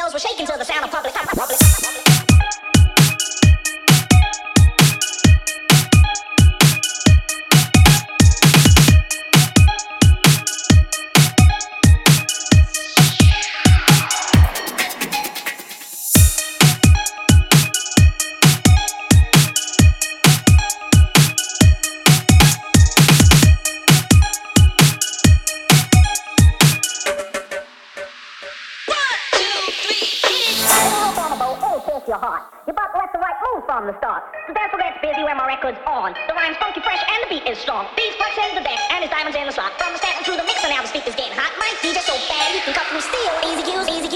studios were shaking to the sound of public. public. Oh, your heart. You about to let the right move from the start. So dance gets busy when my record's on. The rhyme's funky, fresh, and the beat is strong. These Beats flexing the deck, and his diamonds in the slot. From the stamping through the mixer, now the speaker's getting hot. My DJ so bad, he can cut through steel. Easy cues, easy